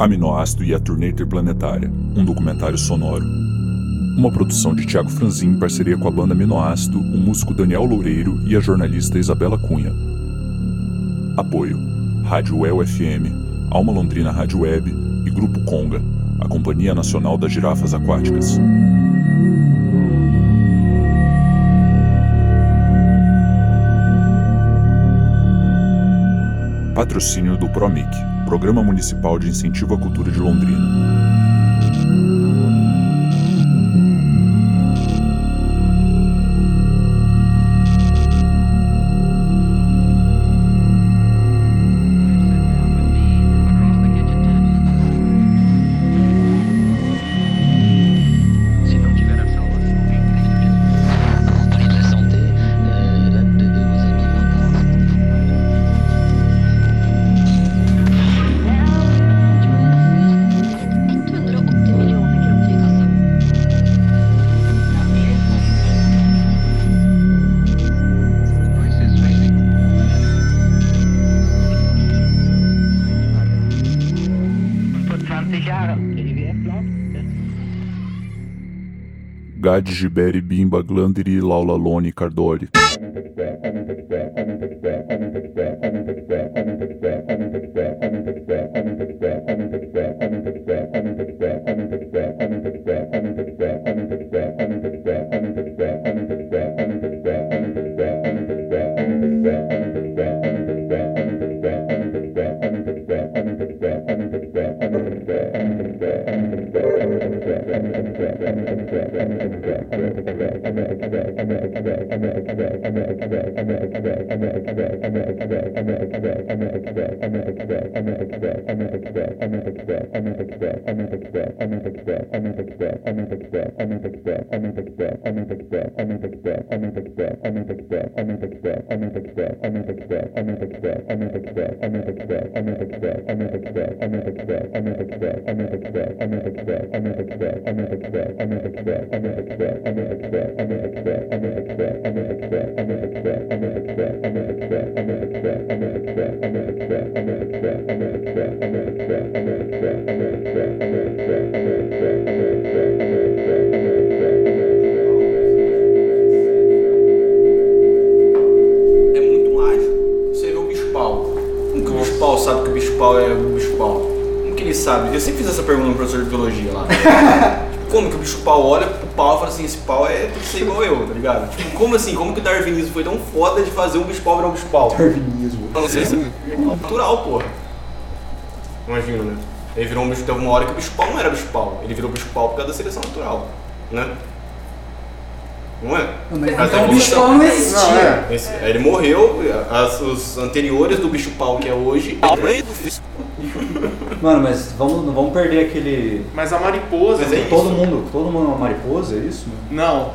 Aminoácido e a Turnê Interplanetária, um documentário sonoro. Uma produção de Tiago Franzin em parceria com a banda Aminoácido, o músico Daniel Loureiro e a jornalista Isabela Cunha. Apoio: Rádio El FM, Alma Londrina Rádio Web e Grupo Conga, a Companhia Nacional das Girafas Aquáticas. Patrocínio do PROMIC, Programa Municipal de Incentivo à Cultura de Londrina. Gad Giberi Bimba Glandiri Laulalone Cardoli. é muito mágico você vê o bicho-pau. Como que o bicho-pau sabe que o bicho-pau é o bicho-pau? Como que ele sabe? Eu sempre fiz essa pergunta no professor de biologia lá. Como que o bicho-pau olha pro pau e fala assim, esse pau é tem que ser igual eu, tá ligado? Tipo, como assim? Como que o darwinismo foi tão foda de fazer um bicho-pau virar um bicho-pau? Darwinismo. Não sei se é natural, porra. Imagina, né? Ele virou um bicho, teve uma hora que o bicho-pau não era bicho-pau. Ele virou bicho-pau por causa da seleção natural, né? Não é? Não, então o bicho pau não existia. Não, é. Esse- ele morreu, as- os anteriores do bicho pau que é hoje. Mano, mas vamos, não vamos perder aquele. Mas a mariposa. Mas é isso. Todo mundo, todo mundo é uma mariposa, é isso? Não,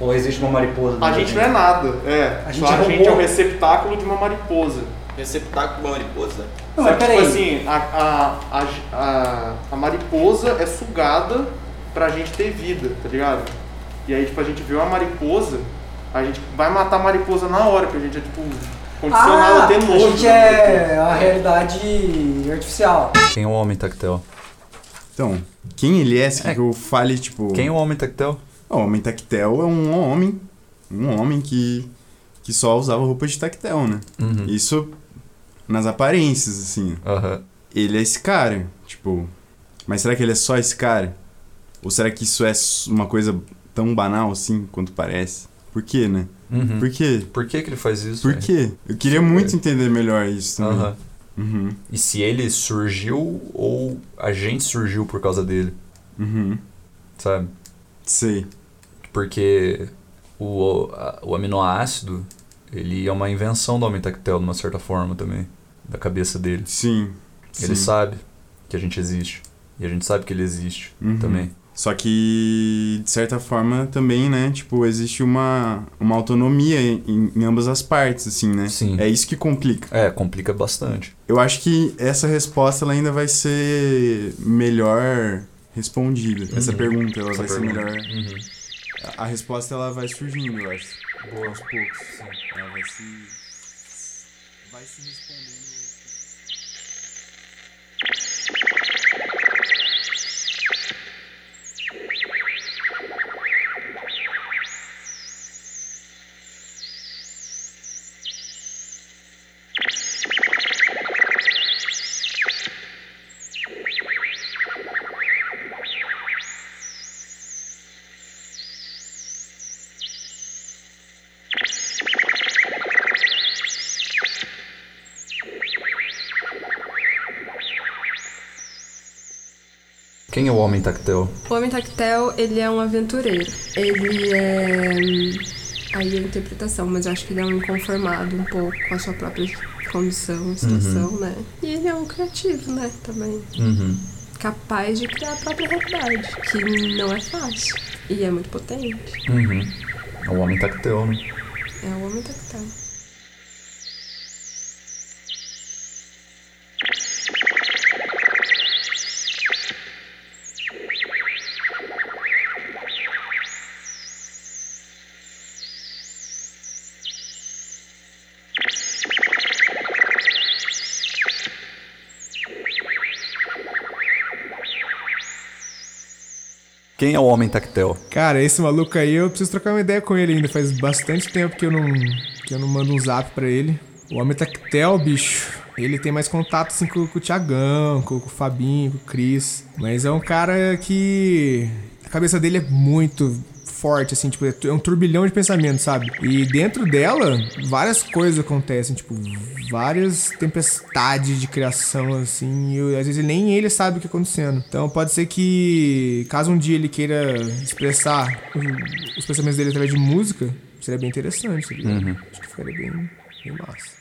Ou existe uma mariposa? a dentro gente da não é nada. É. A gente é a gente é o receptáculo de uma mariposa. Receptáculo de uma mariposa. Não, Só mas tipo peraí. assim, a, a, a, a, a mariposa é sugada pra gente ter vida, tá ligado? E aí, tipo, a gente vê uma mariposa, a gente vai matar a mariposa na hora, porque a gente é, tipo, condicionado Ah, a gente da é a realidade artificial. Quem é o homem tactel? Então, quem ele é, se É. que eu fale, tipo... Quem é o homem tactel? O homem tactel é um homem, um homem que, que só usava roupa de tactel, né? Uhum. Isso nas aparências, assim. Aham. Ele é esse cara, tipo... Mas será que ele é só esse cara? Ou será que isso é uma coisa tão banal assim quanto parece? Por quê, né? Uhum. Por quê? Por que, que ele faz isso? Por quê? Eu queria muito entender melhor isso também. Uhum, E se ele surgiu ou a gente surgiu por causa dele, uhum. sabe? Sei. Porque o, o aminoácido, ele é uma invenção do homem tactel, de uma certa forma também, da cabeça dele. Sim. Ele sim. sabe que a gente existe. E a gente sabe que ele existe Uhum. também. Só que, de certa forma, também, né? Tipo, existe uma, uma autonomia em, em ambas as partes, assim, né? Sim. É isso que complica. É, complica bastante. Eu acho que essa resposta ela ainda vai ser melhor respondida. Essa Uhum. pergunta ela Essa vai ser pergunta. melhor. Uhum. A, a resposta ela vai surgindo, eu acho. Aos poucos. Ela vai se. Vai se respondendo. Quem é o homem tactel? O Homem Tactel, ele é um aventureiro. Ele é. Aí é interpretação, mas eu acho que ele é um inconformado um pouco com a sua própria condição, situação, né? E ele é um criativo, né? Também. Uhum. Capaz de criar a própria realidade, que não é fácil. E é muito potente. Uhum. É o homem tactel, né? É o Homem Tactel. Quem é o homem tactel? Cara, esse maluco aí eu preciso trocar uma ideia com ele ainda. Faz bastante tempo que eu não, que eu não mando um zap pra ele. O homem tactel, bicho. Ele tem mais contato assim com, com o Thiagão, com, com o Fabinho, com o Cris. Mas é um cara que. A cabeça dele é muito forte, assim, tipo, é um turbilhão de pensamentos, sabe? E dentro dela, várias coisas acontecem, tipo, várias tempestades de criação, assim, e às vezes nem ele sabe o que tá acontecendo. Então pode ser que, caso um dia ele queira expressar os pensamentos dele através de música, seria bem interessante, tá ligado? Uhum. Acho que ficaria bem, bem massa.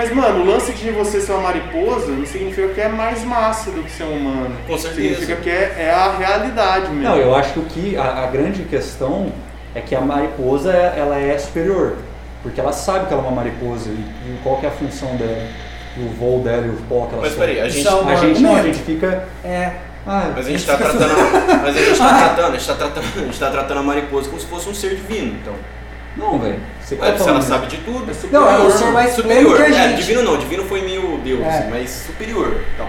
Mas, mano, o lance de você ser uma mariposa não significa que é mais massa do que ser um humano. Com certeza. Significa que é, é a realidade mesmo. Não, eu acho que o que a, a grande questão é que a mariposa ela é superior, porque ela sabe que ela é uma mariposa e, e qual que é a função dela, e o voo dela e o pó que ela Mas peraí, a gente- a é gente não, a gente fica É. ah, Mas a gente tá tratando. Mas a gente tá tratando, a gente tá tratando, a gente tá tratando a mariposa como se fosse um ser divino, então. Não, velho. Você tá se ela sabe de tudo. Não, é o ser mais superior. superior que a É, gente. divino não, divino foi meio Deus, É. mas superior. Então.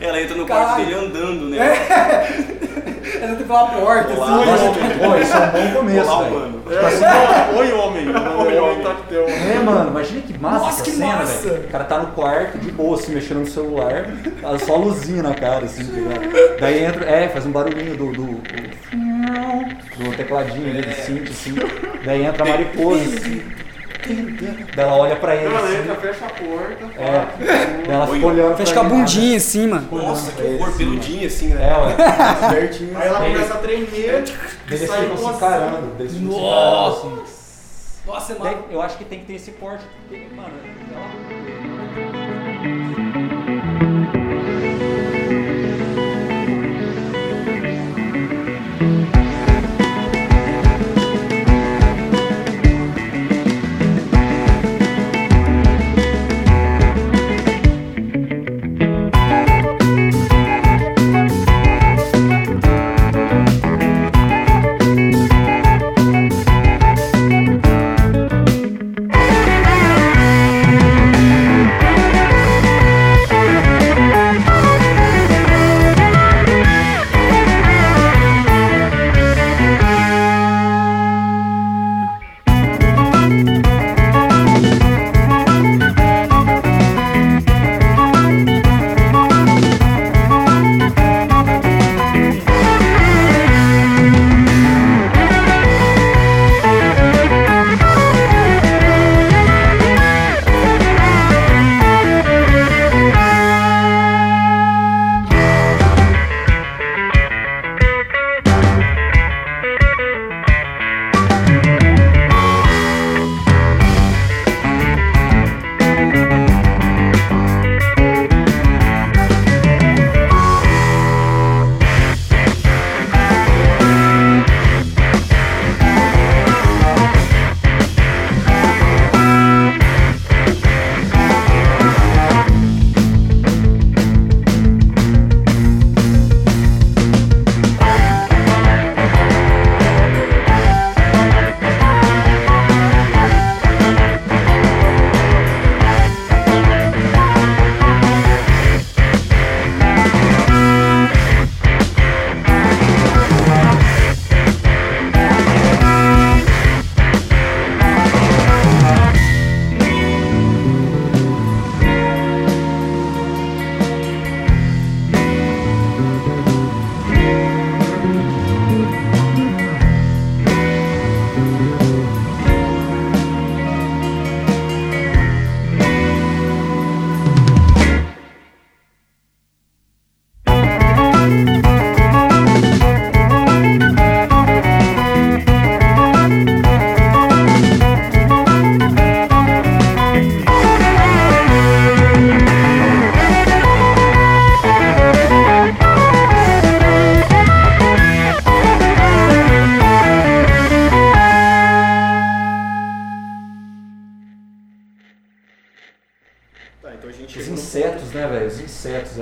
Ela entra no quarto Caralho. dele andando, né? Ela entra pela porta, Olá, assim. homem. Pô, isso é um bom começo, Olá, velho. mano. É, oi, oi, homem. Oi, homem. tactel. É, mano, imagina que massa Nossa, essa que cena, massa! velho. O cara tá no quarto, de boa, assim, mexendo no celular, tá só luzinha na cara, assim, tá ligado? Daí entra, é, faz um barulhinho do, do, do, do tecladinho ali, do cinto, assim. Daí entra a mariposa, assim. Ela olha pra ele, Ela assim. entra, fecha a porta. É, ela fica olhando Fecha com a bundinha assim, mano. Nossa, que horror, peludinho assim, né? É, ué. Certinho. Aí ela começa a tremer. Eles sai ficam se encarando, Nossa. assim. Nossa, é mal. eu acho que tem que ter esse porte, mano, ela...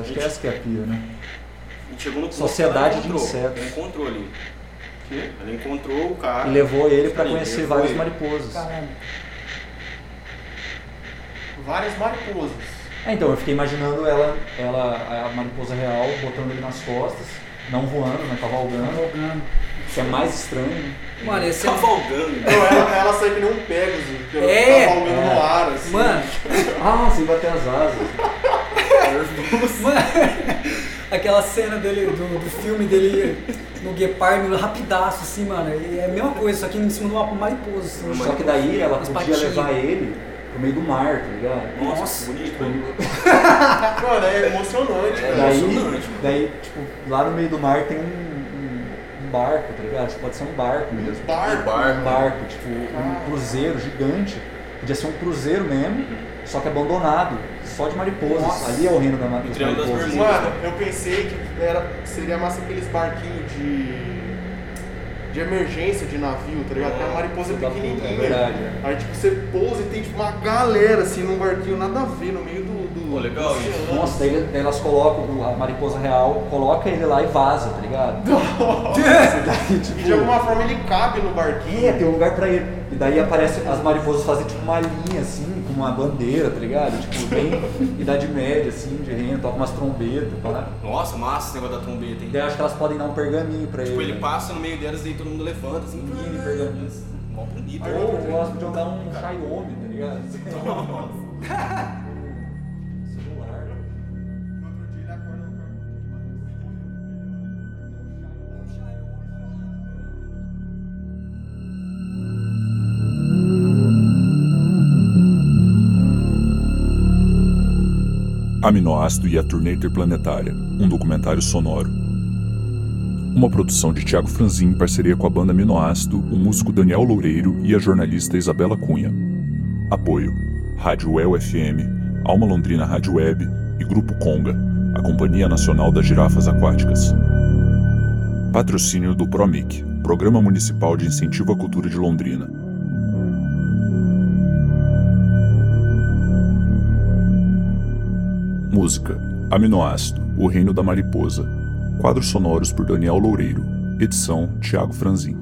Acho que essa que é a pira, né? A gente chegou no Sociedade de insetos. Ela encontrou ali. Ela encontrou o cara. E levou ele pra Sim, conhecer várias ele. mariposas. Caralho. Várias mariposas. É, então, eu fiquei imaginando ela, ela, a mariposa real, botando ele nas costas, não voando, né? Cavalgando. Cavalgando. Que é mais estranho, né? Mano, esse é. Cavalgando. Não, ela, ela sai que nem um Pegasus, É. tá falgando no ar, assim. Mano, Ah, sem bater as asas. mano, aquela cena dele, do, do filme dele no guepardo, rapidaço, assim, mano. e É a mesma coisa, só que em cima de uma mariposa. Assim, Só que daí ela podia patinhas. levar ele pro meio do mar, tá ligado? Nossa, bonito. né? Mano, é emocionante, cara. Daí, emocionante, daí, tipo, lá no meio do mar tem um, um- um barco, tá ligado? Tipo, Pode ser um barco mesmo. Barco. Um barco, tipo, um cruzeiro gigante. Podia ser um cruzeiro mesmo, só que abandonado, só de mariposas. Nossa. Ali é o reino da ma- das mariposas. Mano, eu pensei que era, seria massa aqueles barquinhos de. de emergência de navio, tá ligado? Porque a mariposa é puta, pequenininha. É verdade, é. Aí tipo, você pousa e tem tipo uma galera assim num barquinho, nada a ver, no meio do. Pô, legal isso. Nossa, daí, daí elas colocam a mariposa real, coloca ele lá e vaza, tá ligado? daí, tipo, E de alguma forma ele cabe no barquinho. É, tem um lugar pra ele. E daí aparece, as mariposas fazem tipo uma linha assim, com uma bandeira, tá ligado? Tipo, bem idade média, assim, de reino, toca umas trombetas, pá. Nossa, massa esse negócio da trombeta, hein? Daí eu acho que elas podem dar um pergaminho pra Tipo, ele. ele passa no meio delas e todo mundo levanta, assim. Mini pergaminho. Mó bonito. Ou, ou elas podiam dar um Xiaomi, tá ligado? Celular. Aminoácido e a Turnê Interplanetária, um documentário sonoro. Uma produção de Tiago Franzin em parceria com a banda Aminoácido, o músico Daniel Loureiro e a jornalista Isabela Cunha. Apoio: Rádio El FM, Alma Londrina Rádio Web e Grupo Conga, a Companhia Nacional das Girafas Aquáticas. Patrocínio do PROMIC, Programa Municipal de Incentivo à Cultura de Londrina. Música: Aminoácido, O Reino da Mariposa. Quadros sonoros por Daniel Loureiro. Edição: Tiago Franzin.